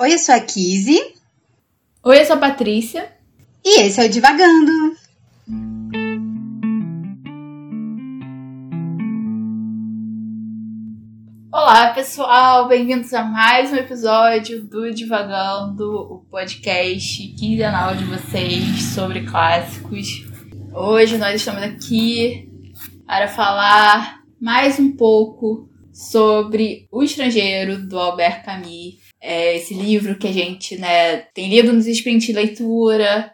Oi, eu sou a Kizzy. Oi, eu sou a Patrícia. E esse é o Divagando. Olá, pessoal! Bem-vindos a mais um episódio do Divagando, o podcast quinzenal de vocês sobre clássicos. Hoje nós estamos aqui para falar mais um pouco sobre O Estrangeiro, do Albert Camus. É esse livro que a gente né, tem lido nos sprints de leitura,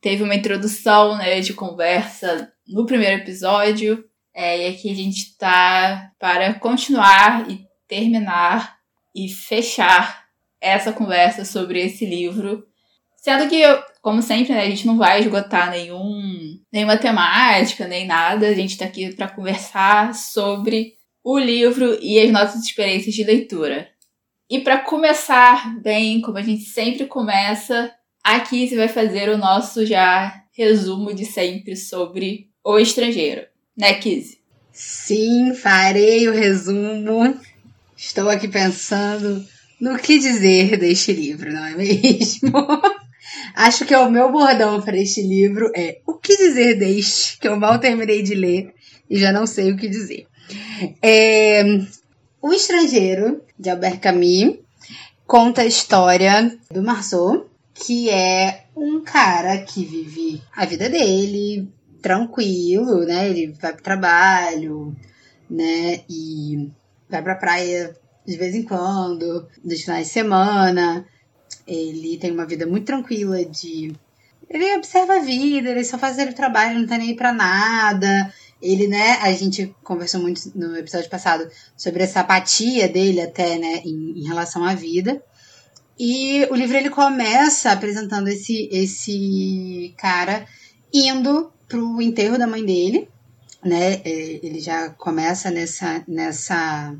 teve uma introdução né, de conversa no primeiro episódio, é, e aqui a gente está para continuar e terminar e fechar essa conversa sobre esse livro. Sendo que, como sempre, né, a gente não vai esgotar nenhum, nenhuma temática, nem nada. A gente está aqui para conversar sobre o livro e as nossas experiências de leitura. E para começar bem, como a gente sempre começa, aqui você vai fazer o nosso já resumo de sempre sobre o estrangeiro, né, Kizzy? Sim, farei o resumo. Estou aqui pensando no que dizer deste livro, não é mesmo? Acho que é o meu bordão para este livro é o que dizer deste, que eu mal terminei de ler e já não sei o que dizer. É, o Estrangeiro, de Albert Camus, conta a história do Marceau, que é um cara que vive a vida dele tranquilo, né? Ele vai pro trabalho, né? E vai pra praia de vez em quando, nos finais de semana. Ele tem uma vida muito tranquila de. Ele observa a vida, ele só faz o trabalho, não tá nem aí pra nada ele, né, a gente conversou muito no episódio passado sobre essa apatia dele até, né, em, em relação à vida. E o livro ele começa apresentando esse esse cara indo pro enterro da mãe dele, né? É, ele já começa nessa nessa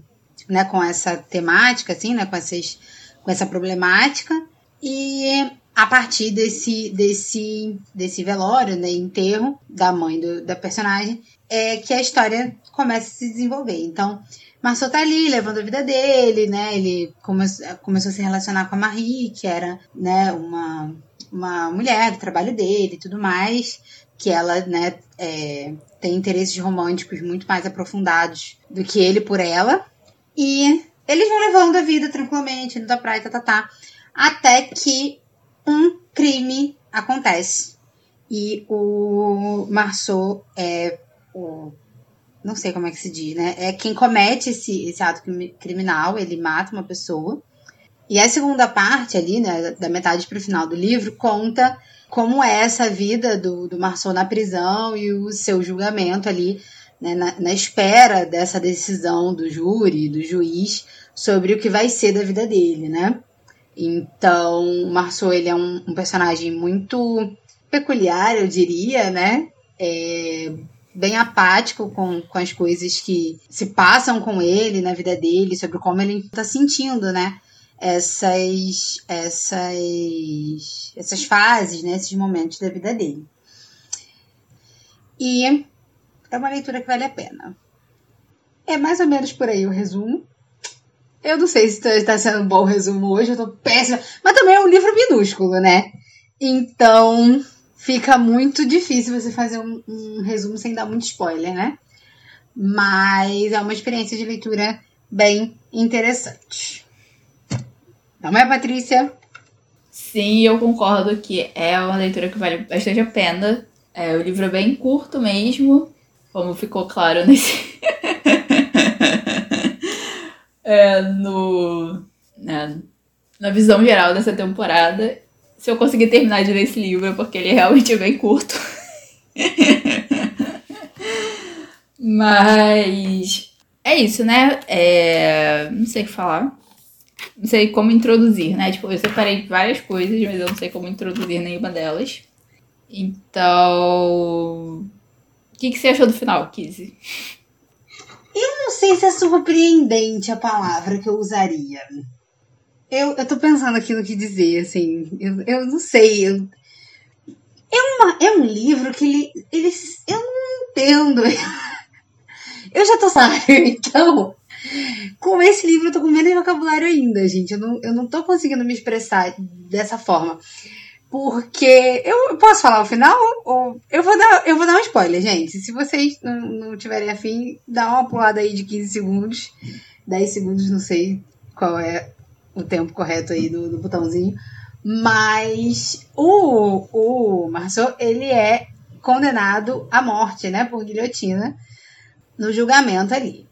né, com essa temática assim, né, com essas com essa problemática e a partir desse desse desse velório, né, enterro da mãe do, da personagem, é que a história começa a se desenvolver. Então, Marcel tá ali levando a vida dele, né? Ele come começou a se relacionar com a Marie, que era, né, uma, uma mulher do trabalho dele e tudo mais, que ela, né, é, tem interesses românticos muito mais aprofundados do que ele por ela. E eles vão levando a vida tranquilamente, indo da praia, tá, tá, tá, até que um crime acontece. E o Marceau é o não sei como é que se diz, né? É quem comete esse, esse ato criminal, ele mata uma pessoa. E a segunda parte ali, né, da metade para o final do livro, conta como é essa vida do, do Marceau na prisão e o seu julgamento ali, né, na, na espera dessa decisão do júri, do juiz, sobre o que vai ser da vida dele, né? Então, o Marceau, ele é um, um personagem muito peculiar, eu diria, né? É, bem apático com, com as coisas que se passam com ele na vida dele, sobre como ele está sentindo, né? Essas, essas, essas fases, né? esses momentos da vida dele. E é uma leitura que vale a pena. É mais ou menos por aí o resumo. Eu não sei se está sendo um bom resumo hoje, eu tô péssima. Mas também é um livro minúsculo, né? Então, fica muito difícil você fazer um, um, resumo sem dar muito spoiler, né? Mas é uma experiência de leitura bem interessante. Não é, Patrícia? Sim, eu concordo que é uma leitura que vale bastante a pena. É, o livro é bem curto mesmo, como ficou claro nesse. é, no, né, na visão geral dessa temporada se eu conseguir terminar de ler esse livro, porque ele realmente é bem curto. Mas é isso, né? É... Não sei o que falar. Não sei como introduzir, né? Tipo, eu separei várias coisas, mas eu não sei como introduzir nenhuma delas. Então. O que, que você achou do final, Kizzy? Eu não sei se é surpreendente a palavra que eu usaria. Eu, eu tô pensando aqui no que dizer, assim. Eu, eu não sei. Eu, é, uma, é um livro que ele, ele. Eu não entendo. Eu já tô sabendo, então. Com esse livro eu tô com menos vocabulário ainda, gente. Eu não, eu não tô conseguindo me expressar dessa forma. Porque eu posso falar o final? Ou eu vou dar, eu vou dar um spoiler, gente. Se vocês não, não tiverem afim, dá uma pulada aí de 15 segundos, 10 segundos, não sei qual é o tempo correto aí do, do botãozinho. Mas o, o Marceau, ele é condenado à morte, né, por guilhotina no julgamento ali.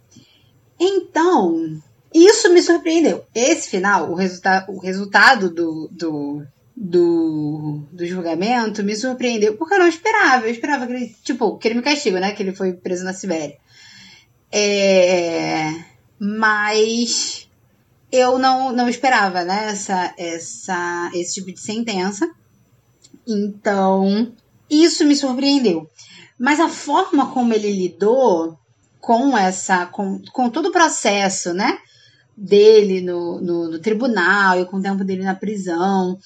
Então, isso me surpreendeu. Esse final, o, resulta o resultado do, do, do, do julgamento me surpreendeu, porque eu não esperava. Eu esperava que ele, tipo, que ele me castigo, né? Que ele foi preso na Sibéria. É, mas eu não, não esperava, né? Essa, essa, esse tipo de sentença. Então, isso me surpreendeu. Mas a forma como ele lidou com essa, com, com todo o processo, né? Dele no, no, no tribunal e com o tempo dele na prisão.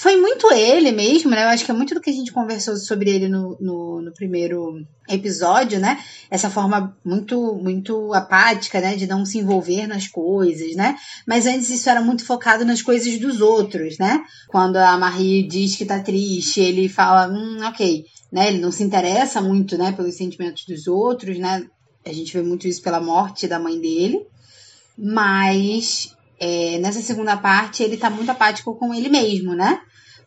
Foi muito ele mesmo, né? Eu acho que é muito do que a gente conversou sobre ele no, no, no, primeiro episódio, né? Essa forma muito muito apática, né? De não se envolver nas coisas, né? Mas antes isso era muito focado nas coisas dos outros, né? Quando a Marie diz que tá triste, ele fala, hum, ok, né? Ele não se interessa muito, né? Pelos sentimentos dos outros, né? A gente vê muito isso pela morte da mãe dele. Mas é, nessa segunda parte ele tá muito apático com ele mesmo, né?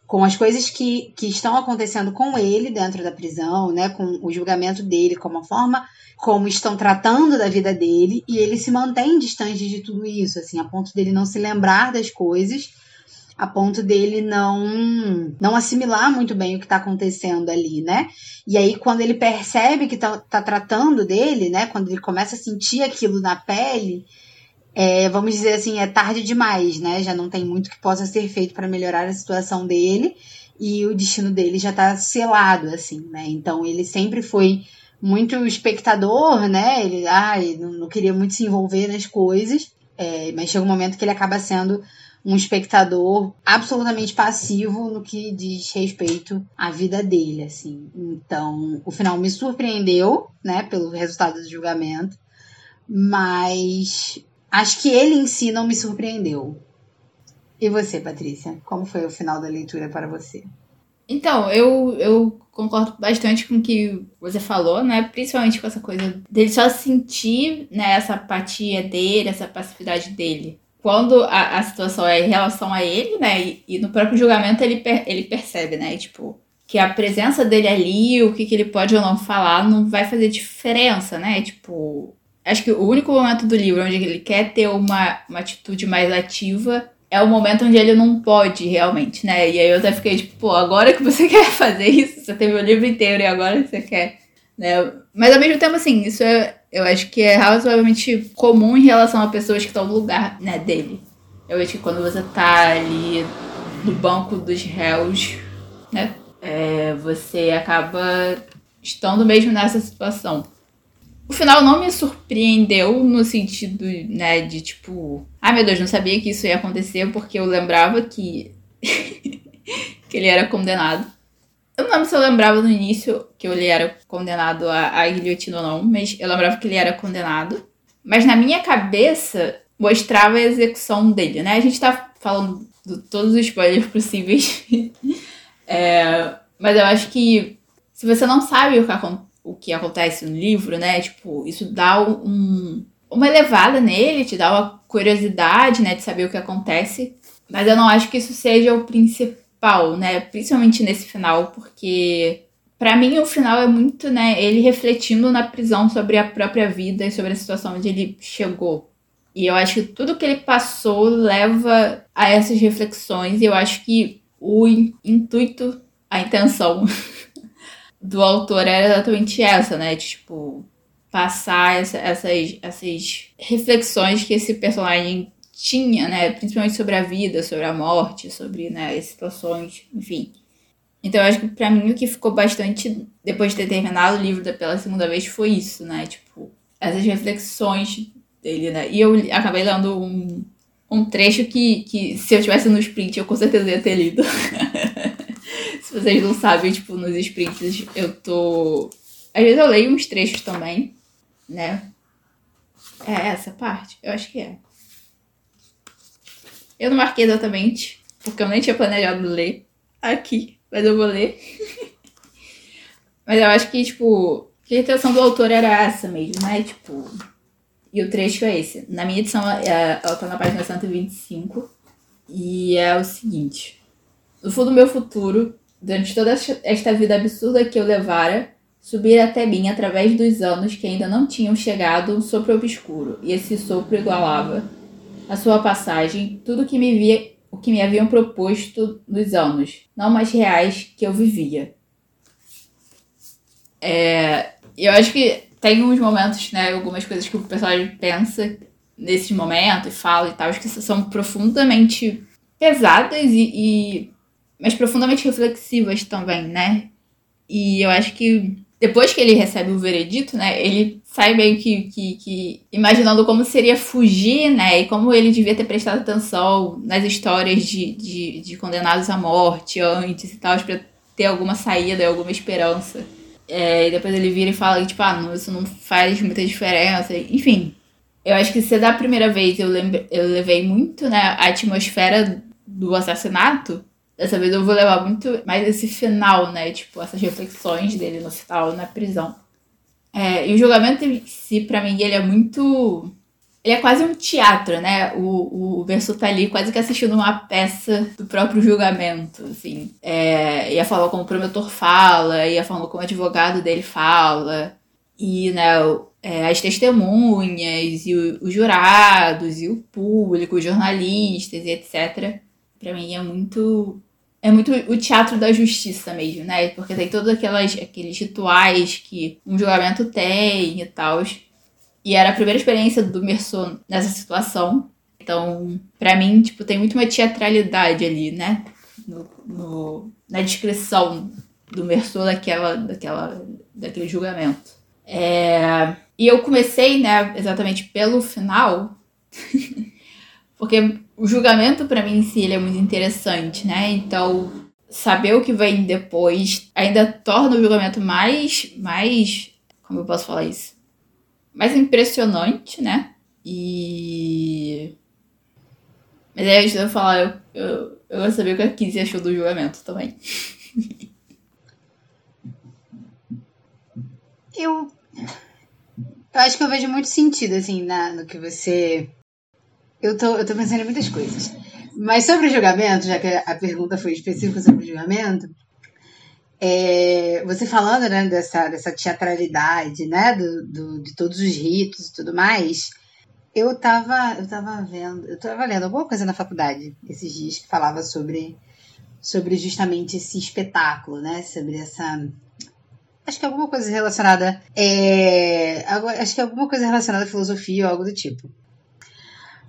Com as coisas que, que estão acontecendo com ele dentro da prisão, né? Com o julgamento dele, como a forma como estão tratando da vida dele, e ele se mantém distante de tudo isso, assim, a ponto dele não se lembrar das coisas a ponto dele não não assimilar muito bem o que está acontecendo ali, né? E aí quando ele percebe que tá, tá tratando dele, né? Quando ele começa a sentir aquilo na pele, é, vamos dizer assim, é tarde demais, né? Já não tem muito que possa ser feito para melhorar a situação dele e o destino dele já está selado, assim, né? Então ele sempre foi muito espectador, né? Ele ai, não, queria muito se envolver nas coisas, é, mas chega um momento que ele acaba sendo um espectador absolutamente passivo no que diz respeito à vida dele, assim. Então, o final me surpreendeu, né, pelo resultado do julgamento, mas acho que ele em si não me surpreendeu. E você, Patrícia? Como foi o final da leitura para você? Então, eu, eu concordo bastante com o que você falou, né? Principalmente com essa coisa dele só sentir né, essa apatia dele, essa passividade dele quando a, a situação é em relação a ele, né? E, e no próprio julgamento ele, per, ele percebe, né? Tipo, que a presença dele ali, o que, que ele pode ou não falar, não vai fazer diferença, né? Tipo, acho que o único momento do livro onde ele quer ter uma, uma atitude mais ativa é o momento onde ele não pode realmente, né? E aí eu até fiquei tipo, pô, agora que você quer fazer isso, você teve o livro inteiro e agora você quer, né? Mas ao mesmo tempo, assim, isso é, eu acho que é razoavelmente comum em relação a pessoas que estão no lugar né, dele. Eu acho que quando você tá ali no banco dos réus, né? É, você acaba estando mesmo nessa situação. O final não me surpreendeu no sentido, né, de tipo, ah, meu Deus, não sabia que isso ia acontecer porque eu lembrava que que ele era condenado. Eu não lembro se eu lembrava no início que ele era condenado à, guilhotina ou não, mas eu lembrava que ele era condenado. Mas na minha cabeça mostrava a execução dele, né? A gente tá falando de todos os spoilers possíveis. é, mas eu acho que se você não sabe o que, o que acontece no livro, né? Tipo, isso dá um, uma elevada nele, te dá uma curiosidade, né? De saber o que acontece. Mas eu não acho que isso seja o principal né? Principalmente nesse final, porque para mim o final é muito, né, ele refletindo na prisão sobre a própria vida e sobre a situação onde ele chegou. E eu acho que tudo que ele passou leva a essas reflexões, e eu acho que o intuito, a intenção do autor era exatamente essa, né? De, tipo, passar essa, essas, essas reflexões que esse personagem tinha, né, principalmente sobre a vida, sobre a morte, sobre, né, as situações, enfim. Então eu acho que para mim o que ficou bastante depois de ter terminado o livro pela segunda vez foi isso, né, tipo, essas reflexões dele, né. E eu acabei lendo um, um trecho que, que se eu tivesse no sprint eu com certeza ia ter lido. vocês não sabem, tipo, nos sprints eu tô às vezes eu leio uns trechos também, né? É essa parte? Eu acho que é. Eu não marquei exatamente, porque eu nem tinha planejado ler aqui, mas eu vou ler. mas eu acho que, tipo, a intenção do autor era essa mesmo, né? Tipo, e o trecho é esse. Na minha edição, ela tá na página 125, e é o seguinte. No fundo do meu futuro, durante toda esta vida absurda que eu levara, subir até mim através dos anos que ainda não tinham chegado um sopro obscuro, e esse sopro igualava a sua passagem tudo que me via, o que me haviam proposto nos anos, não mais reais que eu vivia. É, eu acho que tem uns momentos, né, algumas coisas que o personagem pensa nesse momento e fala e tal, que são profundamente pesadas e, e mas profundamente reflexivas também, né? E eu acho que depois que ele recebe o veredito, né, ele sai meio que, que, que, imaginando como seria fugir, né, e como ele devia ter prestado atenção nas histórias de, de, de condenados à morte antes e tal, para ter alguma saída, alguma esperança. É, e depois ele vira e fala tipo, ah, não, isso não faz muita diferença. Enfim, eu acho que se da primeira vez eu, lembre, eu levei muito, né, a atmosfera do assassinato, Dessa vez eu vou levar muito mais esse final, né? Tipo, essas reflexões dele no final, na prisão. É, e o julgamento em si, pra mim, ele é muito. Ele é quase um teatro, né? O, o Verso tá ali quase que assistindo uma peça do próprio julgamento, assim. É, e a forma como o promotor fala, e a forma como o advogado dele fala, e, né, é, as testemunhas, e os jurados, e o público, os jornalistas, e etc para mim é muito é muito o teatro da justiça mesmo, né? Porque tem todos aquelas, aqueles rituais que um julgamento tem e tal. E era a primeira experiência do Merceau nessa situação. Então, para mim, tipo, tem muito uma teatralidade ali, né? No, no, na descrição do Merceau daquela, daquela, daquele julgamento. É, e eu comecei, né, exatamente pelo final, porque o julgamento para mim em si ele é muito interessante, né? Então, saber o que vem depois ainda torna o julgamento mais mais, como eu posso falar isso? Mais impressionante, né? E mas aí, antes de eu falar, eu, eu, eu saber o que a Kizzy achou do julgamento também. eu, eu acho que eu vejo muito sentido, assim, na, no que você eu tô, eu tô pensando em muitas coisas. Mas sobre o julgamento, já que a pergunta foi específica sobre o julgamento, é, você falando né, dessa, dessa teatralidade, né, do, do, de todos os ritos e tudo mais, eu tava, eu tava vendo, eu tava lendo alguma coisa na faculdade esses dias que falava sobre, sobre justamente esse espetáculo, né, sobre essa acho que alguma coisa relacionada é, acho que alguma coisa relacionada à filosofia ou algo do tipo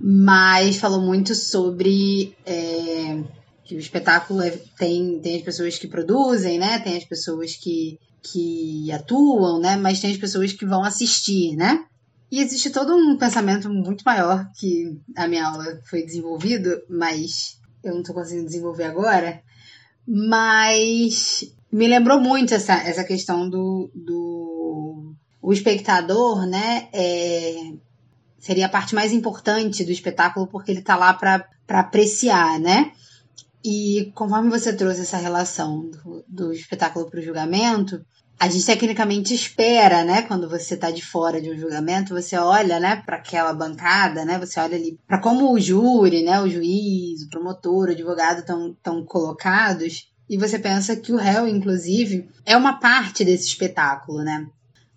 mas falou muito sobre é, que o espetáculo é, tem, tem as pessoas que produzem, né? Tem as pessoas que, que atuam, né? Mas tem as pessoas que vão assistir, né? E existe todo um pensamento muito maior que a minha aula foi desenvolvido, mas eu não estou conseguindo desenvolver agora. Mas me lembrou muito essa, essa questão do, do o espectador, né? É, seria a parte mais importante do espetáculo, porque ele está lá para apreciar, né? E conforme você trouxe essa relação do, do espetáculo para o julgamento, a gente tecnicamente espera, né? Quando você está de fora de um julgamento, você olha, né, para aquela bancada, né? Você olha ali para como o júri, né, o juiz, o promotor, o advogado estão tão colocados e você pensa que o réu, inclusive, é uma parte desse espetáculo, né?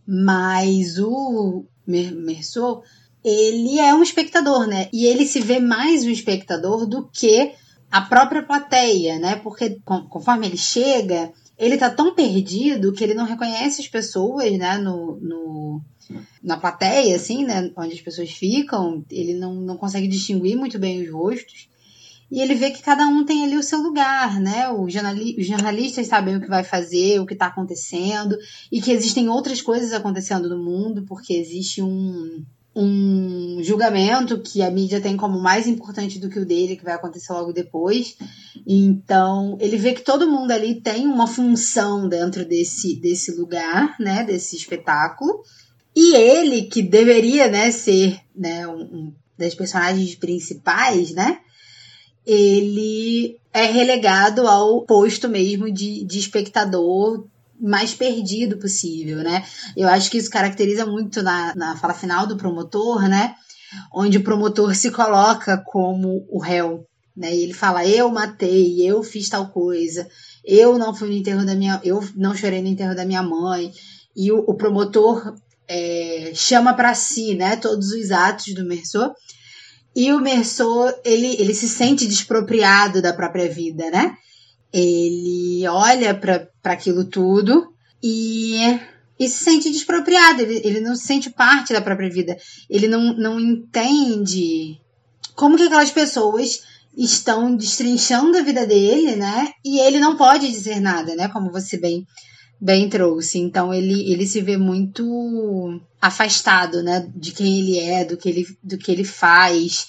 Mas o Merceau ele é um espectador, né? E ele se vê mais um espectador do que a própria plateia, né? Porque conforme ele chega, ele tá tão perdido que ele não reconhece as pessoas, né? No, no, na plateia, assim, né? Onde as pessoas ficam, ele não, não consegue distinguir muito bem os rostos. E ele vê que cada um tem ali o seu lugar, né? Os, jornali os jornalistas sabem o que vai fazer, o que está acontecendo, e que existem outras coisas acontecendo no mundo, porque existe um, um julgamento que a mídia tem como mais importante do que o dele, que vai acontecer logo depois. Então, ele vê que todo mundo ali tem uma função dentro desse, desse lugar, né, desse espetáculo. E ele, que deveria, né, ser, né, um, um das personagens principais, né, ele é relegado ao posto mesmo de, de espectador mais perdido possível, né? Eu acho que isso caracteriza muito na, na fala final do promotor, né? Onde o promotor se coloca como o réu, né? E ele fala: Eu matei, eu fiz tal coisa, eu não fui no enterro da minha. Eu não chorei no enterro da minha mãe. E o, o promotor é, chama para si, né? Todos os atos do Merceau. E o Merceau, ele, ele se sente despropriado da própria vida, né? Ele olha para aquilo tudo e, e se sente despropriado, ele, ele não se sente parte da própria vida. Ele não, não entende como que aquelas pessoas estão destrinchando a vida dele, né? E ele não pode dizer nada, né? Como você bem bem trouxe. Então ele, ele se vê muito afastado, né, de quem ele é, do que ele, do que ele faz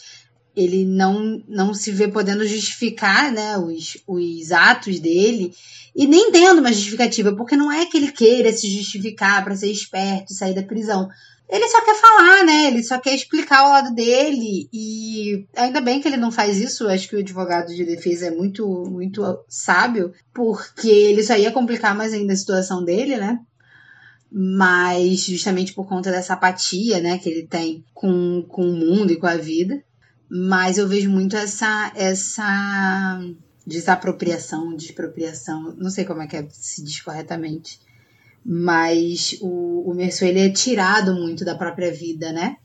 ele não, não se vê podendo justificar né, os, os atos dele e nem tendo uma justificativa, porque não é que ele queira se justificar para ser esperto e sair da prisão. Ele só quer falar, né? Ele só quer explicar o lado dele. E ainda bem que ele não faz isso. Acho que o advogado de defesa é muito, muito sábio, porque ele só ia complicar mais ainda a situação dele, né? Mas justamente por conta dessa apatia, né, que ele tem com, com o mundo e com a vida. Mas eu vejo muito essa essa desapropriação, despropriação, não sei como é que é, se diz corretamente. Mas o, o Merceau, ele é tirado muito da própria vida, né?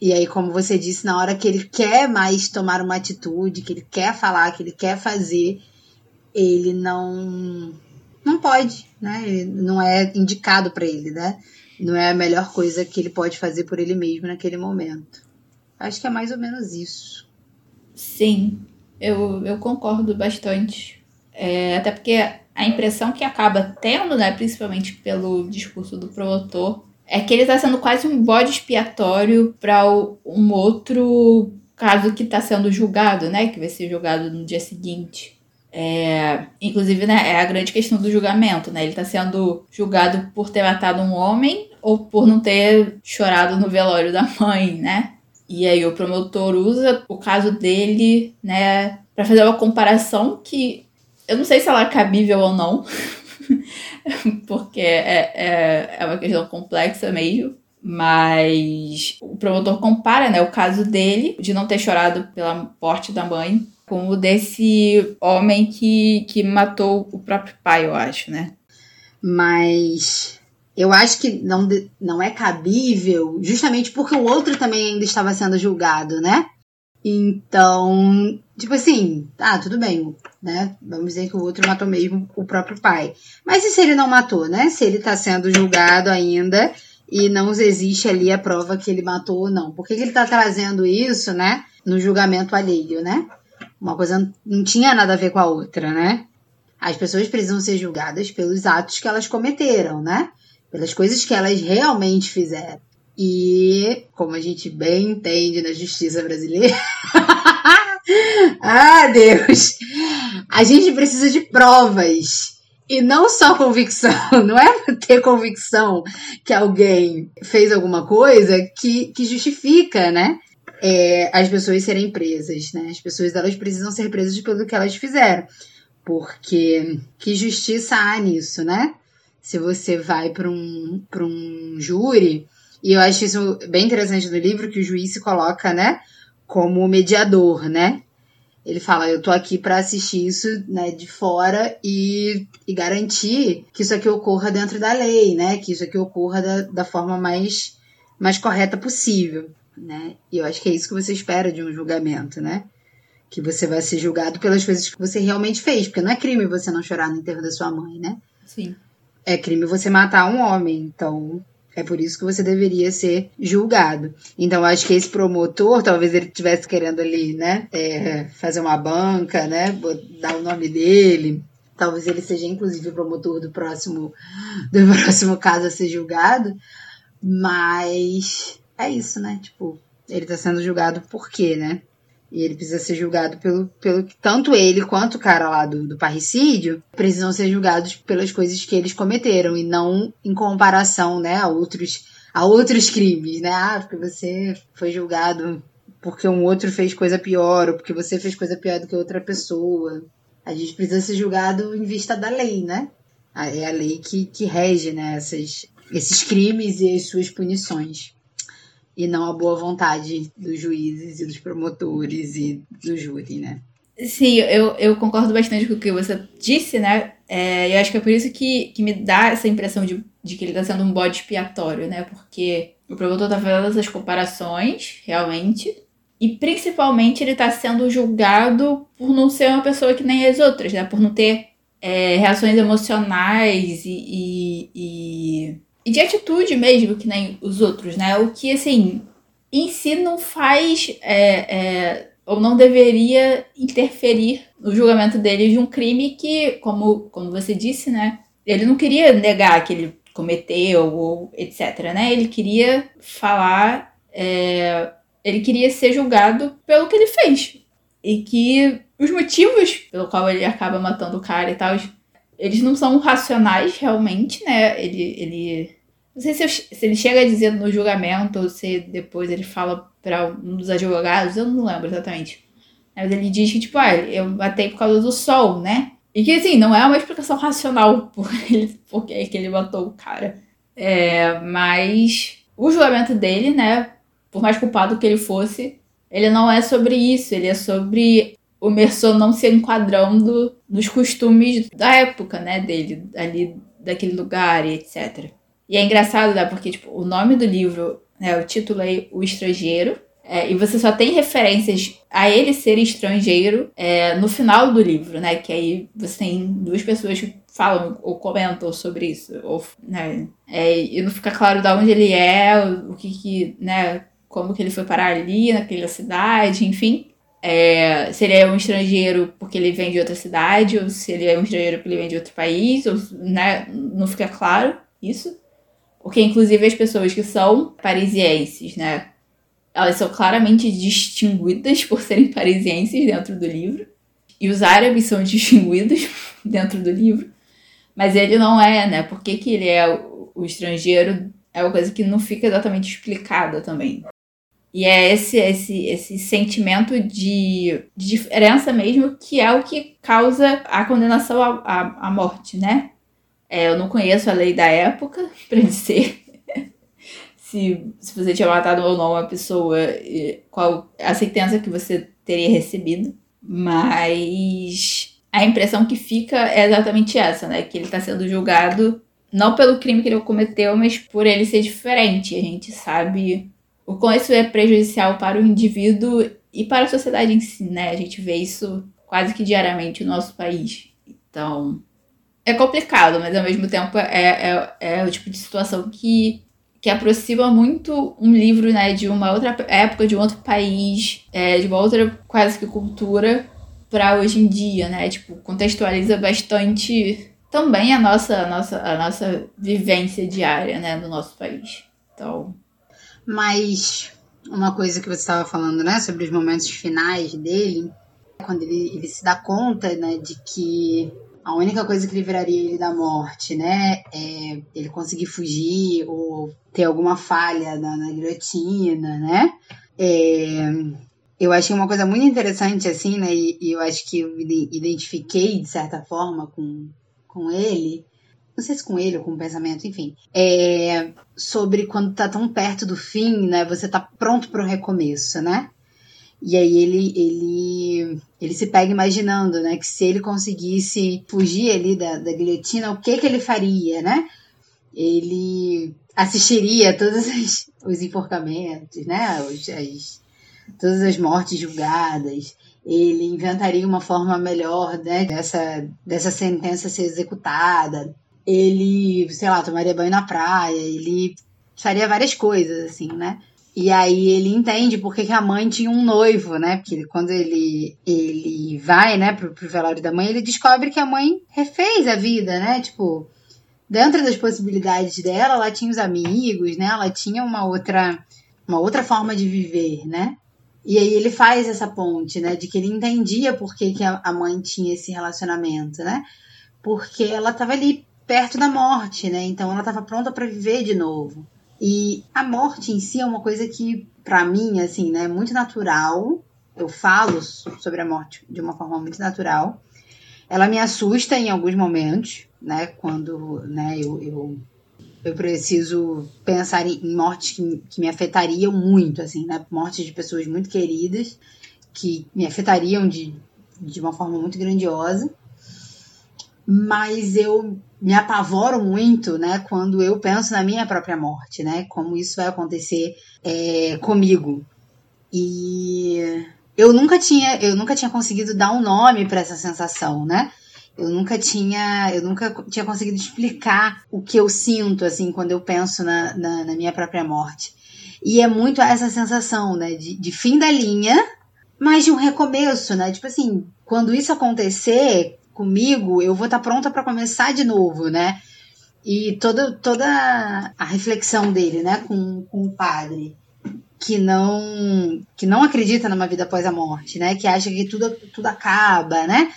E aí, como você disse, na hora que ele quer mais tomar uma atitude, que ele quer falar, que ele quer fazer, ele não não pode, né? Ele não é indicado para ele, né? Não é a melhor coisa que ele pode fazer por ele mesmo naquele momento. Acho que é mais ou menos isso. Sim, eu, eu concordo bastante. É, até porque a impressão que acaba tendo, né, principalmente pelo discurso do promotor, é que ele está sendo quase um bode expiatório para um outro caso que está sendo julgado, né, que vai ser julgado no dia seguinte. É, inclusive, né, é a grande questão do julgamento, né? Ele está sendo julgado por ter matado um homem ou por não ter chorado no velório da mãe, né? E aí o promotor usa o caso dele, né, para fazer uma comparação que eu não sei se ela é cabível ou não, porque é, é, é uma questão complexa mesmo. Mas o promotor compara, né, o caso dele de não ter chorado pela morte da mãe com o desse homem que, que matou o próprio pai, eu acho, né? Mas eu acho que não, não é cabível, justamente porque o outro também ainda estava sendo julgado, né? Então, tipo assim, tá, tudo bem, né? Vamos dizer que o outro matou mesmo o próprio pai. Mas e se ele não matou, né? Se ele tá sendo julgado ainda e não existe ali a prova que ele matou ou não. Por que, que ele tá trazendo isso, né? No julgamento alheio, né? Uma coisa não tinha nada a ver com a outra, né? As pessoas precisam ser julgadas pelos atos que elas cometeram, né? Pelas coisas que elas realmente fizeram. E, como a gente bem entende na justiça brasileira, ah, Deus! A gente precisa de provas. E não só convicção, não é ter convicção que alguém fez alguma coisa que, que justifica, né? É, as pessoas serem presas, né? As pessoas elas precisam ser presas pelo que elas fizeram. Porque que justiça há nisso, né? Se você vai para um, um júri, e eu acho isso bem interessante no livro, que o juiz se coloca, né, como mediador, né? Ele fala, eu tô aqui para assistir isso, né, de fora e, e garantir que isso aqui ocorra dentro da lei, né? Que isso aqui ocorra da, da forma mais, mais correta possível, né? E eu acho que é isso que você espera de um julgamento, né? Que você vai ser julgado pelas coisas que você realmente fez, porque não é crime você não chorar no enterro da sua mãe, né? Sim é crime você matar um homem. Então, é por isso que você deveria ser julgado. Então, acho que esse promotor, talvez ele estivesse querendo ali, né, é, fazer uma banca, né, dar o nome dele. Talvez ele seja, inclusive, o promotor do próximo, do próximo caso a ser julgado. Mas é isso, né? Tipo, ele tá sendo julgado por quê, né? E ele precisa ser julgado pelo, pelo tanto ele quanto o cara lá do, do parricídio precisam ser julgados pelas coisas que eles cometeram e não em comparação, né, a outros a outros crimes, né? Ah, porque você foi julgado porque um outro fez coisa pior, ou porque você fez coisa pior do que outra pessoa. A gente precisa ser julgado em vista da lei, né? É a lei que, que rege né, essas, esses crimes e as suas punições. E não a boa vontade dos juízes e dos promotores e do júri, né? Sim, eu, eu concordo bastante com o que você disse, né? É, eu acho que é por isso que, que me dá essa impressão de, de que ele está sendo um bode expiatório, né? Porque o promotor está fazendo essas comparações, realmente, e principalmente ele está sendo julgado por não ser uma pessoa que nem as outras, né? Por não ter é, reações emocionais e, e, e, e, de atitude mesmo, que nem os outros, né? O que, assim, em si não faz. É, é, ou não deveria interferir no julgamento dele de um crime que, como, como você disse, né? Ele não queria negar que ele cometeu ou etc, né? Ele queria falar é, ele queria ser julgado pelo que ele fez. E que os motivos pelo qual ele acaba matando o cara e tal, eles não são racionais realmente, né? Ele. ele não sei se, eu, se ele chega dizer no julgamento ou se depois ele fala para um dos advogados, eu não lembro exatamente. Mas ele diz que, tipo, ah, eu matei por causa do sol, né? E que, assim, não é uma explicação racional por ele, porque que ele matou o cara. É, mas o julgamento dele, né, por mais culpado que ele fosse, ele não é sobre isso, ele é sobre o Merceau não se enquadrando nos costumes da época, né, dele, ali daquele lugar e etc. E é engraçado, né, porque tipo, o nome do livro, né, o título é O Estrangeiro, é, e você só tem referências a ele ser estrangeiro é, no final do livro, né? Que aí você tem duas pessoas que falam ou comentam sobre isso, ou, né? É, e não fica claro de onde ele é, o que que, né? como que ele foi parar ali, naquela cidade, enfim. É, se ele é um estrangeiro porque ele vem de outra cidade, ou se ele é um estrangeiro porque ele vem de outro país, ou, né, não fica claro isso. Porque, inclusive, as pessoas que são parisienses, né, elas são claramente distinguidas por serem parisienses dentro do livro. E os árabes são distinguidos dentro do livro. Mas ele não é, né? Por que, que ele é o, estrangeiro é uma coisa que não fica exatamente explicada também. E é esse, esse, esse sentimento de, de diferença mesmo que é o que causa a condenação à, à, à morte, né? É, eu não conheço a lei da época para dizer se, se você tinha matado ou não uma pessoa, qual a sentença que você teria recebido. Mas a impressão que fica é exatamente essa, né? Que ele está sendo julgado não pelo crime que ele cometeu, mas por ele ser diferente. A gente sabe o quão isso é prejudicial para o indivíduo e para a sociedade em si, né? A gente vê isso quase que diariamente no nosso país. Então, é complicado, mas ao mesmo tempo é, é, é o tipo de situação que, que aproxima muito um livro, né, de uma outra época, de um outro país, é, de uma outra quase que cultura para hoje em dia, né? Tipo, contextualiza bastante também a nossa, a nossa, a nossa vivência diária, né, no nosso país. Então, mas uma coisa que você estava falando, né, sobre os momentos finais dele, quando ele, ele se dá conta, né, de que a única coisa que livraria ele da morte, né, é ele conseguir fugir ou ter alguma falha na, na guilhotina, né? É, eu achei uma coisa muito interessante, assim, né, e, e eu acho que eu identifiquei, de certa forma, com, com ele, não sei se com ele ou com o pensamento, enfim, é sobre quando tá tão perto do fim, né? Você tá pronto para o recomeço, né? E aí ele, ele, ele se pega imaginando, né? Que se ele conseguisse fugir ali da, da guilhotina, o que que ele faria, né? Ele assistiria a todos os, os enforcamentos, né? Os, as, todas as mortes julgadas. Ele inventaria uma forma melhor, né? Dessa, dessa sentença ser executada ele, sei lá, tomaria banho na praia, ele faria várias coisas, assim, né? E aí ele entende porque que a mãe tinha um noivo, né? Porque quando ele, ele vai, né, pro, pro velório da mãe, ele descobre que a mãe refez a vida, né? Tipo, dentro das possibilidades dela, ela tinha os amigos, né? Ela tinha uma outra, uma outra forma de viver, né? E aí ele faz essa ponte, né? De que ele entendia por que, que a mãe tinha esse relacionamento, né? Porque ela estava ali perto da morte, né? Então ela estava pronta para viver de novo. E a morte em si é uma coisa que, para mim, assim, né, é muito natural. Eu falo sobre a morte de uma forma muito natural. Ela me assusta em alguns momentos, né, quando, né, eu, eu, eu preciso pensar em, mortes que, que me afetariam muito, assim, né, mortes de pessoas muito queridas, que me afetariam de, de uma forma muito grandiosa mas eu me apavoro muito, né, quando eu penso na minha própria morte, né, como isso vai acontecer é, comigo. E eu nunca tinha, eu nunca tinha conseguido dar um nome para essa sensação, né? Eu nunca tinha, eu nunca tinha conseguido explicar o que eu sinto assim quando eu penso na, na, na minha própria morte. E é muito essa sensação, né, de, de fim da linha, mas de um recomeço, né? Tipo assim, quando isso acontecer, comigo, eu vou estar tá pronta para começar de novo, né? E toda, toda a reflexão dele, né, com, com o padre, que não que não acredita numa vida após a morte, né? Que acha que tudo, tudo acaba, né?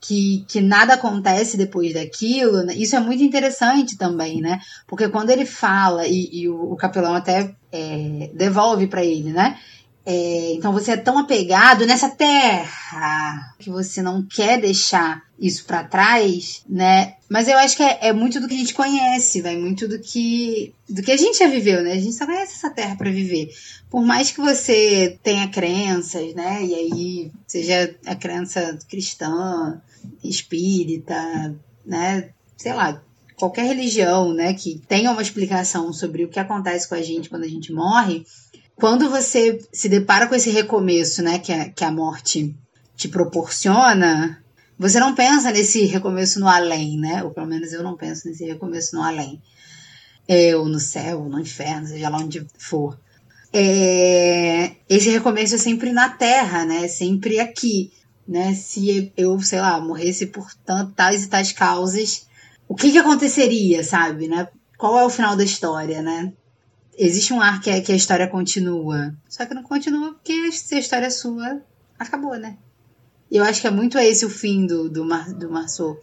Que, que nada acontece depois daquilo. Né? Isso é muito interessante também, né? Porque quando ele fala, e, e o, o capelão até é, devolve para ele, né? É, então você é tão apegado nessa terra que você não quer deixar isso para trás, né? Mas eu acho que é, é, muito do que a gente conhece, vai muito do que do que a gente já viveu, né? A gente só conhece essa terra para viver. Por mais que você tenha crenças, né? E aí seja a crença cristã, espírita, né? Sei lá, qualquer religião, né, que tenha uma explicação sobre o que acontece com a gente quando a gente morre, quando você se depara com esse recomeço, né, que a, que a morte te proporciona, você não pensa nesse recomeço no além, né? Ou pelo menos eu não penso nesse recomeço no além. É, ou no céu, ou no inferno, seja lá onde for. É, esse recomeço é sempre na terra, né? Sempre aqui, né? Se eu, sei lá, morresse por tais e tais causas, o que que aconteceria, sabe, né? Qual é o final da história, né? Existe um ar que, é, que a história continua. Só que não continua porque se a história é sua, acabou, né? E eu acho que é muito esse o fim do, do, Mar, do Marceau.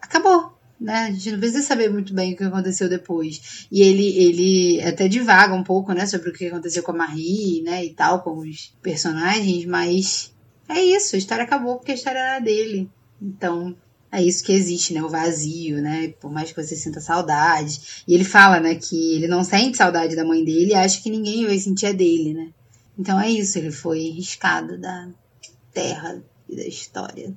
Acabou, né? A gente não precisa saber muito bem o que aconteceu depois. E ele, ele até divaga um pouco, né, sobre o que aconteceu com a Marie, né, e tal, com os personagens, mas é isso, a história acabou porque a história era dele. Então, é isso que existe, né? O vazio, né? Por mais que você sinta saudade. E ele fala, né, que ele não sente saudade da mãe dele e acha que ninguém vai sentir a dele, né? Então é isso, ele foi riscado da terra e da história.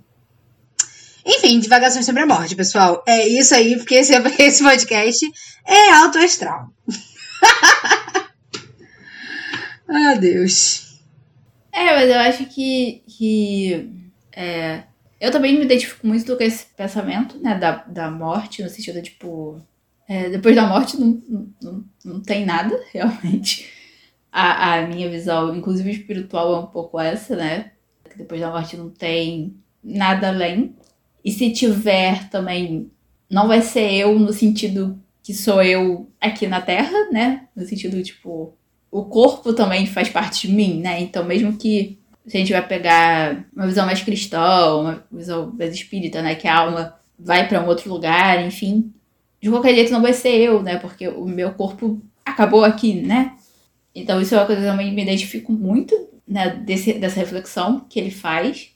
Enfim, divagações sobre a morte, pessoal. É isso aí, porque esse, esse podcast é alto astral. ah, Deus. É, mas eu acho que, que é, eu também me identifico muito com esse pensamento, né, da, da morte, no sentido de, tipo, é, depois da morte não, não, não tem nada, realmente. A, a minha visão, inclusive espiritual, é um pouco essa, né? Que depois da morte não tem nada além. E se tiver também, não vai ser eu no sentido que sou eu aqui na Terra, né? No sentido, tipo, o corpo também faz parte de mim, né? Então, mesmo que se a gente vai pegar uma visão mais cristã, uma visão mais espírita, né? Que a alma vai para um outro lugar, enfim. De qualquer jeito não vai ser eu, né? Porque o meu corpo acabou aqui, né? Então isso é uma coisa que eu me identifico muito, né? Desse, dessa reflexão que ele faz.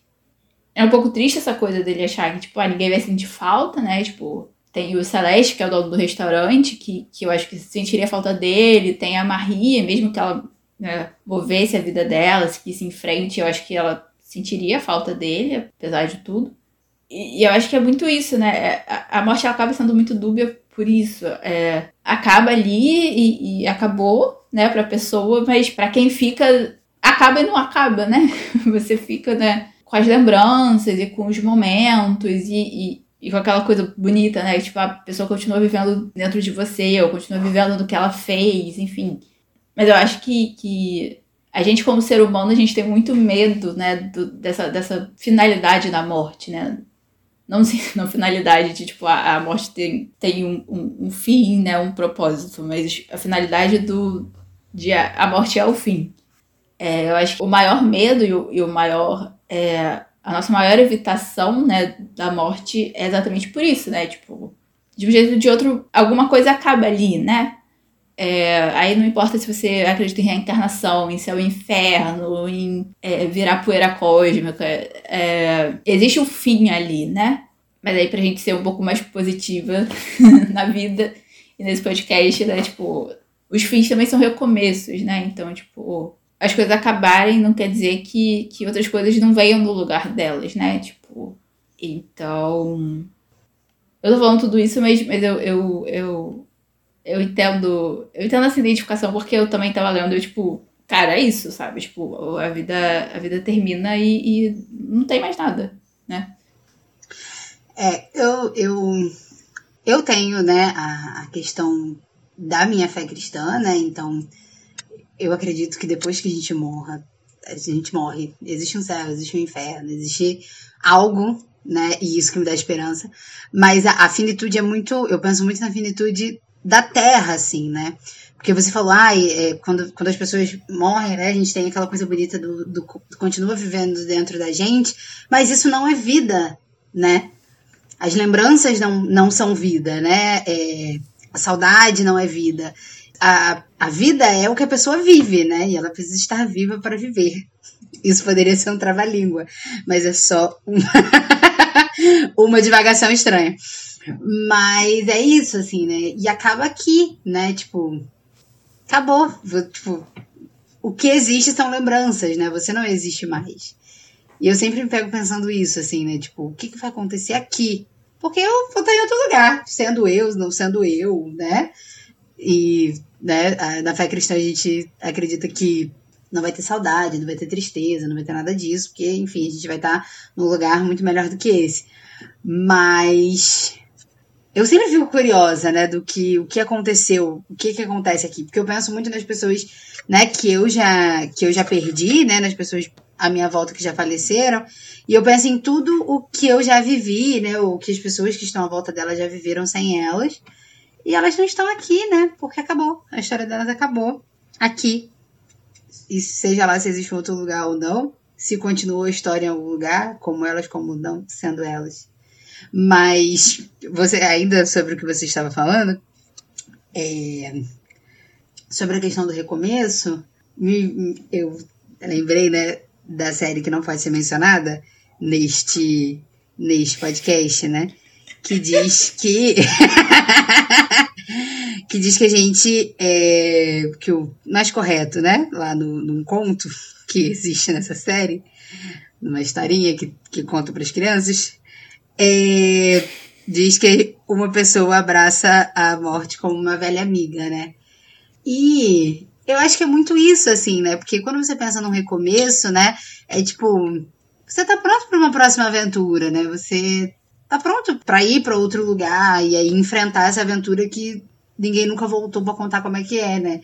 É um pouco triste essa coisa dele achar que, tipo, ah, ninguém vai sentir falta, né? Tipo, tem o Celeste, que é o dono do restaurante, que, que eu acho que sentiria falta dele. Tem a Maria, mesmo que ela né, movesse a vida dela, seguisse em frente, eu acho que ela sentiria falta dele, apesar de tudo. E, e eu acho que é muito isso, né? É, a, a morte acaba sendo muito dúbia por isso. É, acaba ali e, e acabou, né, pra pessoa, mas para quem fica, acaba e não acaba, né? Você fica, né, com as lembranças e com os momentos e, e, e, com aquela coisa bonita, né? Tipo, a pessoa continua vivendo dentro de você, ou continua vivendo do que ela fez, enfim. Mas eu acho que, que a gente, como ser humano, a gente tem muito medo, né, do, dessa, dessa finalidade da morte, né? Não, não finalidade de, tipo, a, a morte tem, tem um, um, um, fim, né, um propósito, mas a finalidade do, de a, a morte é o fim. É, eu acho que o maior medo e o, e o maior... É, a nossa maior evitação, né, da morte é exatamente por isso, né? Tipo, de um jeito ou de outro, alguma coisa acaba ali, né? É, aí não importa se você acredita em reencarnação, em céu e inferno, em é, virar poeira cósmica. É, existe um fim ali, né? Mas aí pra gente ser um pouco mais positiva na vida e nesse podcast, né? Tipo, os fins também são recomeços, né? Então, tipo, as coisas acabarem não quer dizer que, que outras coisas não venham no lugar delas, né? Tipo, então. Eu tô falando tudo isso, mas, mas eu, eu, eu eu entendo. Eu entendo essa identificação porque eu também tava lendo, eu, tipo, cara, é isso, sabe? Tipo, a vida, a vida termina e, e não tem mais nada, né? É, eu, eu, eu tenho, né, a, a questão da minha fé cristã, né? Então, eu acredito que depois que a gente morra, a gente morre, existe um céu, existe um inferno, existe algo, né? E isso que me dá esperança. Mas a, a finitude é muito, eu penso muito na finitude da terra, assim, né? Porque você falou, ah, é, quando, quando as pessoas morrem, né, a gente tem aquela coisa bonita do, do, do, continua vivendo dentro da gente, mas isso não é vida, né? As lembranças não, não são vida, né? É, a saudade não é vida. A, a vida é o que a pessoa vive, né? E ela precisa estar viva para viver. Isso poderia ser um trava-língua, mas é só uma, uma divagação estranha. Mas é isso, assim, né? E acaba aqui, né? Tipo, acabou. Tipo, o que existe são lembranças, né? Você não existe mais. E eu sempre me pego pensando isso, assim, né? Tipo, o que, que vai acontecer aqui? Porque eu vou estar em outro lugar, sendo eu, não sendo eu, né? E né, na fé cristã a gente acredita que não vai ter saudade, não vai ter tristeza, não vai ter nada disso, porque, enfim, a gente vai estar num lugar muito melhor do que esse. Mas eu sempre fico curiosa, né, do que o que aconteceu, o que que acontece aqui, porque eu penso muito nas pessoas, né, que eu já que eu já perdi, né, nas pessoas à minha volta que já faleceram, e eu penso em tudo o que eu já vivi, né, o que as pessoas que estão à volta dela já viveram sem elas, e elas não estão aqui, né, porque acabou, a história delas acabou aqui. E seja lá se existe um outro lugar ou não, se continuou a história em algum lugar, como elas, como não sendo elas. Mas você ainda sobre o que você estava falando, é, sobre a questão do recomeço, me, eu lembrei né, da série que não pode ser mencionada neste, neste podcast, né? Que diz que. que diz que a gente. É, que o mais correto, né? Lá no, num conto que existe nessa série, numa historinha que, que conta para as crianças, é, diz que uma pessoa abraça a morte como uma velha amiga, né? E eu acho que é muito isso, assim, né? Porque quando você pensa num recomeço, né? É tipo, você tá pronto para uma próxima aventura, né? Você tá pronto para ir para outro lugar e aí enfrentar essa aventura que ninguém nunca voltou para contar como é que é, né?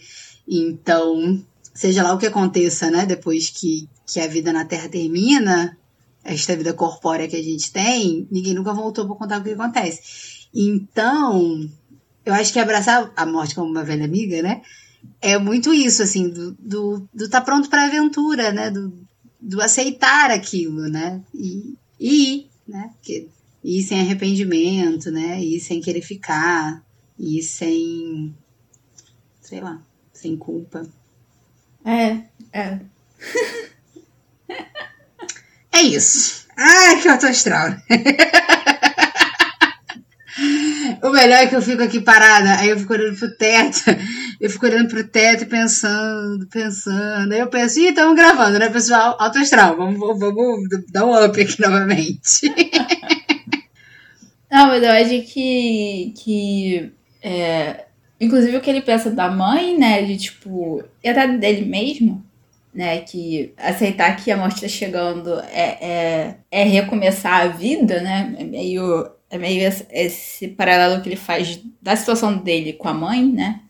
Então, seja lá o que aconteça, né? Depois que, que a vida na Terra termina, esta vida corpórea que a gente tem, ninguém nunca voltou para contar o que acontece. Então, eu acho que abraçar a morte como uma velha amiga, né? É muito isso, assim, do, do, do tá pronto para aventura, né? Do, do aceitar aquilo, né? E, e ir, né? Porque ir sem arrependimento, né? Ir sem querer ficar, ir sem. sei lá, sem culpa. É, é. É isso. Ai, que alto astral. o melhor é que eu fico aqui parada, aí eu fico olhando pro teto, eu fico olhando pro teto pensando, pensando. Aí eu penso, ih, estamos gravando, né, pessoal? Alto astral, vamos, vamos dar um up aqui novamente. Não, mas eu acho que. que é, inclusive o que ele pensa da mãe, né? De tipo. E até dele mesmo, né? Que aceitar que a morte está chegando é, é, é, recomeçar a vida, né? É meio, é meio esse, paralelo que ele faz da situação dele com a mãe, né?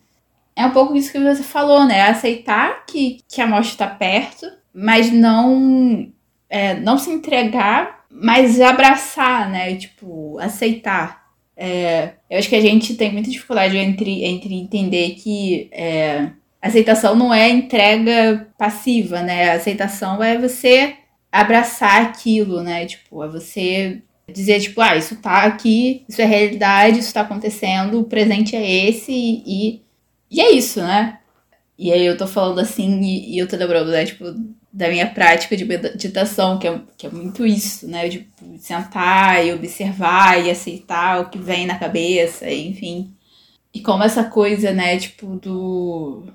É um pouco isso que você falou, né? Aceitar que, que a morte está perto, mas não, é, não se entregar, mas abraçar, né? Tipo, aceitar. É, eu acho que a gente tem muita dificuldade entre, entre entender que é, aceitação não é entrega passiva, né? A aceitação é você abraçar aquilo, né? Tipo, é você dizer, tipo, ah, isso tá aqui, isso é realidade, isso tá acontecendo, o presente é esse e, E é isso, né? E aí eu tô falando assim e, e eu tô lembrando, né, tipo, da minha prática de meditação, que é, que é muito isso, né? De tipo, sentar e observar e aceitar o que vem na cabeça, enfim. E como essa coisa, né, tipo, do.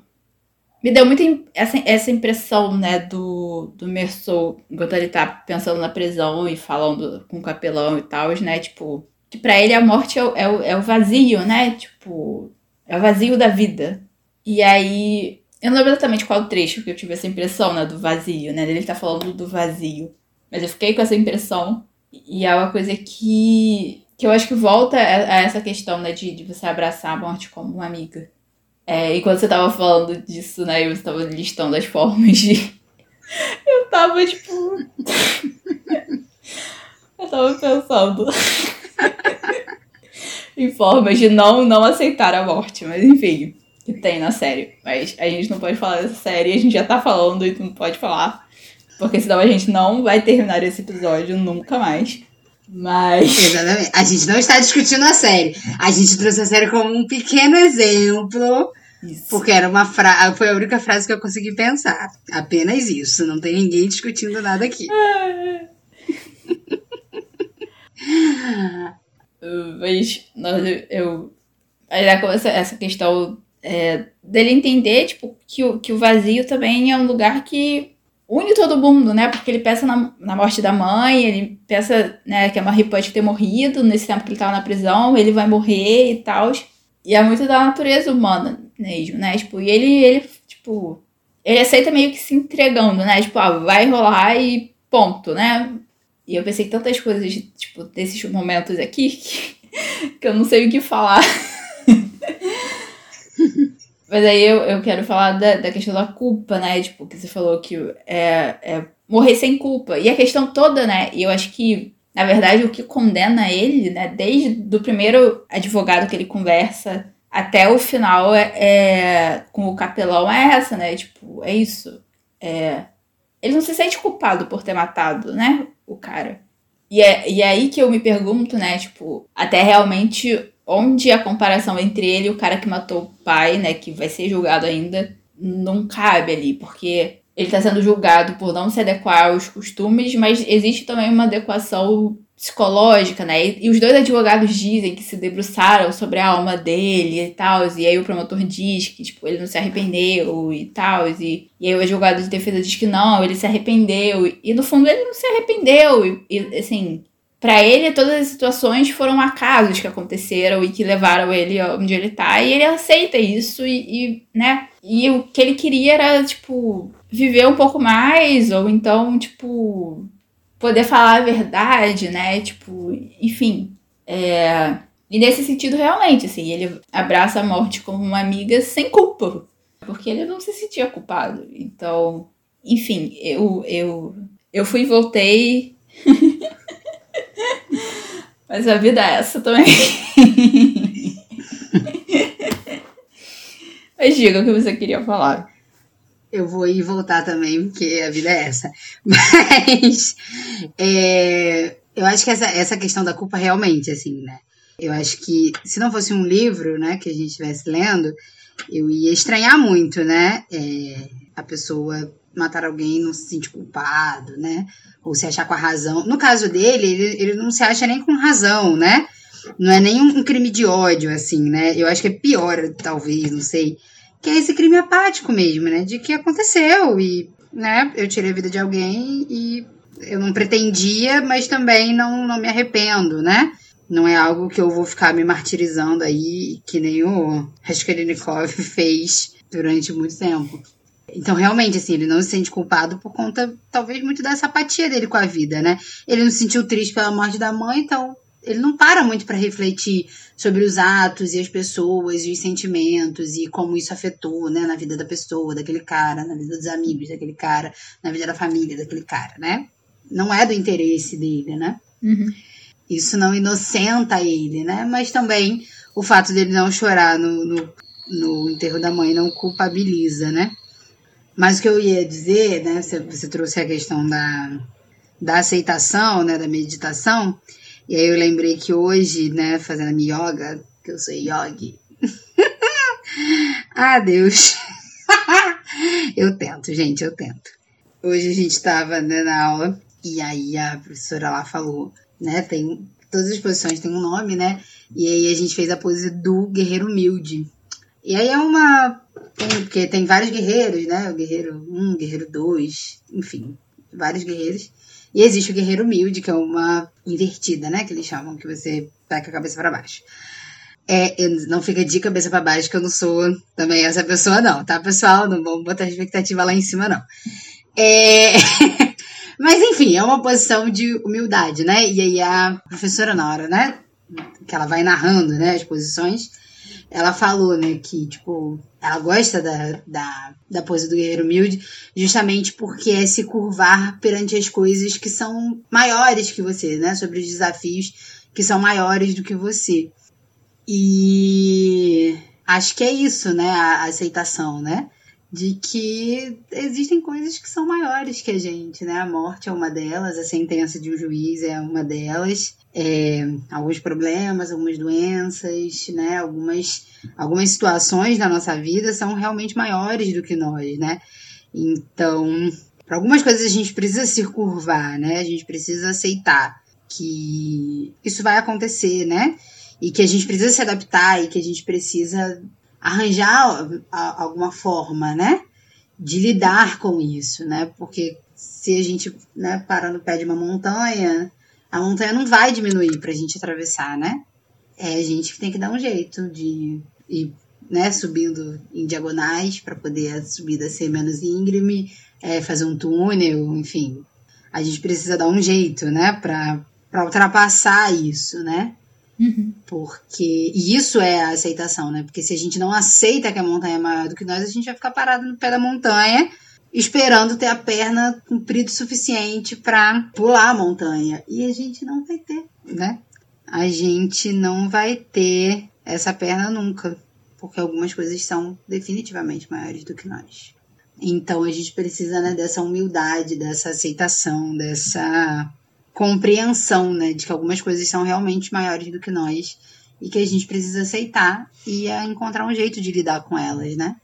Me deu muito essa, essa impressão, né, do, do Merceau, enquanto ele tá pensando na prisão e falando com o capelão e tal, né, tipo, que pra ele a morte é o, é é o vazio, né, tipo, é o vazio da vida. E aí, eu não lembro exatamente qual trecho que eu tive essa impressão, né, do vazio, né, ele tá falando do vazio. Mas eu fiquei com essa impressão e é uma coisa que que eu acho que volta a, essa questão, né, de, de você abraçar a morte como uma amiga. É, e quando você tava falando disso, né, e você tava listando as formas de. Eu tava, tipo. eu tava pensando. em formas de não, não aceitar a morte, mas enfim, que tem na série. Mas a gente não pode falar dessa série, a gente já tá falando e não pode falar. Porque senão a gente não vai terminar esse episódio nunca mais. Mas. Exatamente. A gente não está discutindo a série. A gente trouxe a série como um pequeno exemplo. Isso. Porque era uma frase. Foi a única frase que eu consegui pensar. Apenas isso. Não tem ninguém discutindo nada aqui. Mas nós, eu. Aí essa, essa questão é, dele entender, tipo, que o, que o vazio também é um lugar que une todo mundo, né? Porque ele pensa na, na morte da mãe, ele pensa né, que a Marie pode ter morrido nesse tempo que ele tava na prisão, ele vai morrer e tal. E é muito da natureza humana mesmo, né? Tipo, e ele, ele, tipo, ele aceita meio que se entregando, né? Tipo, ah, vai rolar e ponto, né? E eu pensei tantas coisas, tipo, desses momentos aqui que, que eu não sei o que falar. Mas aí eu, eu quero falar da, da questão da culpa, né? Tipo, que você falou que é, é morrer sem culpa. E a questão toda, né? E eu acho que, na verdade, o que condena ele, né? Desde o primeiro advogado que ele conversa até o final é, é, com o capelão é essa, né? Tipo, é isso. É, ele não se sente culpado por ter matado, né? O cara. E é, e é aí que eu me pergunto, né? Tipo, até realmente onde a comparação entre ele e o cara que matou o pai, né, que vai ser julgado ainda, não cabe ali, porque ele está sendo julgado por não se adequar aos costumes, mas existe também uma adequação psicológica, né? E, e, os dois advogados dizem que se debruçaram sobre a alma dele e tal, e aí o promotor diz que, tipo, ele não se arrependeu e tal, e, e aí o advogado de defesa diz que não, ele se arrependeu, e, e no fundo ele não se arrependeu, e, e assim, para ele, todas as situações foram acasos que aconteceram e que levaram ele onde ele tá. E ele aceita isso e, e, né? E o que ele queria era, tipo, viver um pouco mais, ou então, tipo, poder falar a verdade, né? Tipo, enfim. É... E nesse sentido, realmente, assim, ele abraça a morte como uma amiga sem culpa. Porque ele não se sentia culpado. Então, enfim, eu, eu, eu fui e voltei. Mas a vida é essa também. Mas diga o que você queria falar. Eu vou ir voltar também, porque a vida é essa. Mas é, eu acho que essa, essa questão da culpa realmente, assim, né? Eu acho que se não fosse um livro, né, que a gente estivesse lendo, eu ia estranhar muito, né? É, a pessoa matar alguém e não se sentir culpado, né? ou se achar com a razão. No caso dele, ele, ele não se acha nem com razão, né? Não é nem um crime de ódio, assim, né? Eu acho que é pior, talvez, não sei. Que é esse crime apático mesmo, né? De que aconteceu e, né? Eu tirei a vida de alguém e eu não pretendia, mas também não, não me arrependo, né? Não é algo que eu vou ficar me martirizando aí, que nem o Raskolnikov fez durante muito tempo. Então, realmente, assim, ele não se sente culpado por conta, talvez, muito dessa apatia dele com a vida, né? Ele não se sentiu triste pela morte da mãe, então ele não para muito para refletir sobre os atos e as pessoas e os sentimentos e como isso afetou, né, na vida da pessoa, daquele cara, na vida dos amigos daquele cara, na vida da família daquele cara, né? Não é do interesse dele, né? Uhum. Isso não inocenta ele, né? Mas também o fato dele não chorar no, no, no enterro da mãe não culpabiliza, né? Mas o que eu ia dizer, né? Você, você trouxe a questão da, da aceitação, né? Da meditação. E aí eu lembrei que hoje, né? Fazendo minha yoga, que eu sou yogi. Ah, Deus. eu tento, gente, eu tento. Hoje a gente estava né, na aula e aí a professora lá falou, né? Tem todas as posições têm um nome, né? E aí a gente fez a pose do guerreiro humilde. E aí é uma. Tem, porque tem vários guerreiros, né? O guerreiro 1, um, guerreiro 2, enfim, vários guerreiros. E existe o guerreiro humilde, que é uma invertida, né? Que eles chamam, que você pega a cabeça para baixo. É, não fica de cabeça para baixo, que eu não sou também essa pessoa, não, tá, pessoal? Não vamos botar expectativa lá em cima, não. É... Mas, enfim, é uma posição de humildade, né? E aí a professora, na hora, né? Que ela vai narrando, né? As posições, ela falou, né? Que, tipo, ela gosta da, da, da pose do guerreiro humilde justamente porque é se curvar perante as coisas que são maiores que você, né? Sobre os desafios que são maiores do que você. E acho que é isso, né? A aceitação, né? De que existem coisas que são maiores que a gente, né? A morte é uma delas, a sentença de um juiz é uma delas. É, alguns problemas, algumas doenças, né? Algumas, algumas situações da nossa vida são realmente maiores do que nós, né? Então, para algumas coisas a gente precisa se curvar, né? A gente precisa aceitar que isso vai acontecer, né? e que a gente precisa se adaptar e que a gente precisa arranjar alguma forma, né, de lidar com isso, né? Porque se a gente, né, para no pé de uma montanha, a montanha não vai diminuir para a gente atravessar, né? É a gente que tem que dar um jeito de ir, né, subindo em diagonais para poder a subida ser menos íngreme, é, fazer um túnel, enfim. A gente precisa dar um jeito, né, para ultrapassar isso, né? Uhum. Porque. E isso é a aceitação, né? Porque se a gente não aceita que a montanha é maior do que nós, a gente vai ficar parado no pé da montanha, esperando ter a perna comprida o suficiente para pular a montanha. E a gente não vai ter, né? A gente não vai ter essa perna nunca. Porque algumas coisas são definitivamente maiores do que nós. Então a gente precisa né, dessa humildade, dessa aceitação, dessa compreensão, né, de que algumas coisas são realmente maiores do que nós e que a gente precisa aceitar e encontrar um jeito de lidar com elas, né?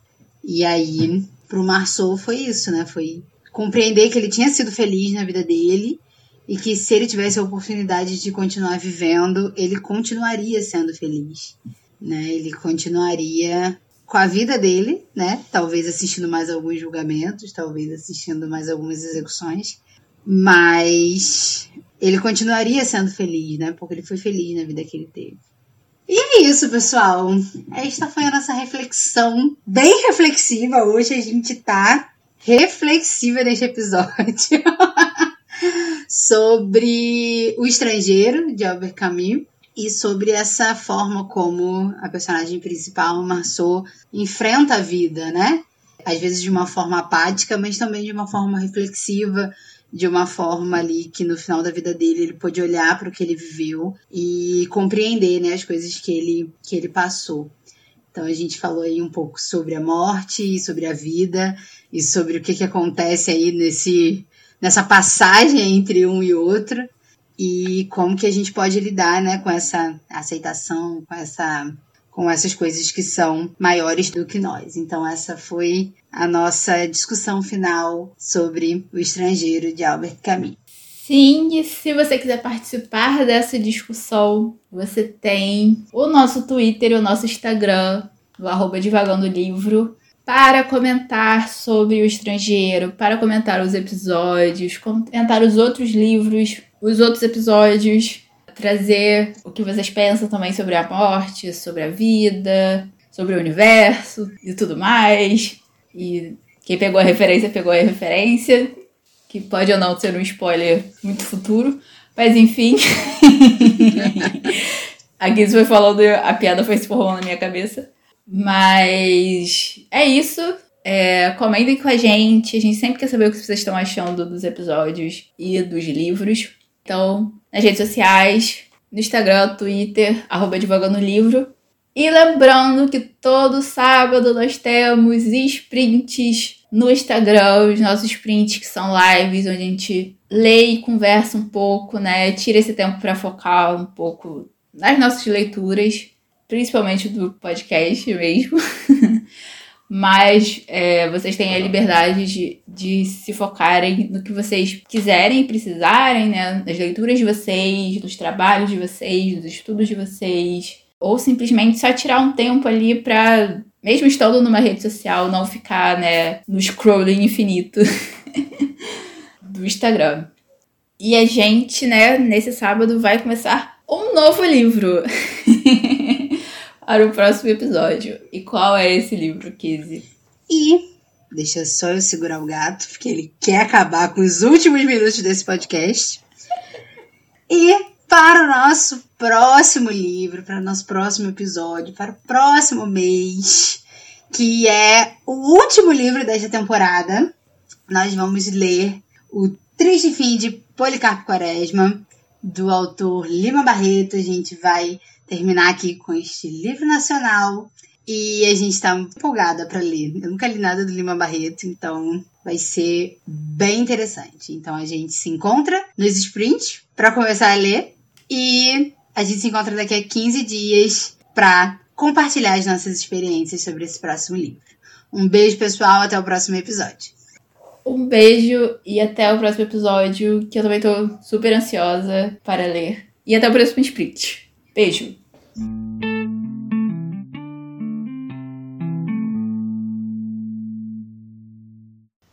E aí, pro Marceau foi isso, né? Foi compreender que ele tinha sido feliz na vida dele e que se ele tivesse a oportunidade de continuar vivendo, ele continuaria sendo feliz, né? Ele continuaria com a vida dele, né? Talvez assistindo mais alguns julgamentos, talvez assistindo mais algumas execuções, mas ele continuaria sendo feliz, né? Porque ele foi feliz na vida que ele teve. E é isso, pessoal. Esta foi a nossa reflexão, bem reflexiva. Hoje a gente tá reflexiva neste episódio sobre o estrangeiro de Albert Camus e sobre essa forma como a personagem principal, Marceau, enfrenta a vida, né? Às vezes de uma forma apática, mas também de uma forma reflexiva, de uma forma ali que no final da vida dele ele pôde olhar para o que ele viveu e compreender né, as coisas que ele, que ele passou. Então a gente falou aí um pouco sobre a morte sobre a vida e sobre o que, que acontece aí nesse, nessa passagem entre um e outro e como que a gente pode lidar né, com essa aceitação, com essa com essas coisas que são maiores do que nós. Então, essa foi a nossa discussão final sobre o estrangeiro de Albert Camus. Sim, e se você quiser participar dessa discussão, você tem o nosso Twitter o nosso Instagram, o arroba Divagando Livro, para comentar sobre o estrangeiro, para comentar os episódios, comentar os outros livros, os outros episódios, trazer o que vocês pensam também sobre a morte, sobre a vida, sobre o universo e tudo mais. E quem pegou a referência, pegou a referência. Que pode ou não ser um spoiler muito futuro. Mas enfim. a Giz foi falando, a piada foi se formando na minha cabeça. Mas é isso. É, comentem com a gente. A gente sempre quer saber o que vocês estão achando dos episódios e dos livros. Então, nas redes sociais, no Instagram, Twitter, arroba Divagando Livro. E lembrando que todo sábado nós temos sprints no Instagram, os nossos sprints que são lives, onde a gente lê e conversa um pouco, né? Tira esse tempo para focar um pouco nas nossas leituras, principalmente do podcast mesmo. mas é, vocês têm a liberdade de, de se focarem no que vocês quiserem e precisarem, né? Nas leituras de vocês, nos trabalhos de vocês, nos estudos de vocês. Ou simplesmente só tirar um tempo ali pra, mesmo estando numa rede social, não ficar, né, no scrolling infinito do Instagram. E a gente, né, nesse sábado vai começar um novo livro. para o próximo episódio. E qual é esse livro, Kizzy? E deixa só eu segurar o gato, porque ele quer acabar com os últimos minutos desse podcast. E para o nosso próximo livro, para o nosso próximo episódio, para o próximo mês, que é o último livro desta temporada, nós vamos ler O Triste Fim de Policarpo Quaresma, do autor Lima Barreto. A gente vai terminar aqui com este livro nacional. E a gente está empolgada para ler. Eu nunca li nada do Lima Barreto, então vai ser bem interessante. Então a gente se encontra nos sprints para começar a ler e a gente se encontra daqui a 15 dias para compartilhar as nossas experiências sobre esse próximo livro. Um beijo, pessoal, até o próximo episódio. Um beijo e até o próximo episódio, que eu também tô super ansiosa para ler. E até o próximo sprint. Beijo!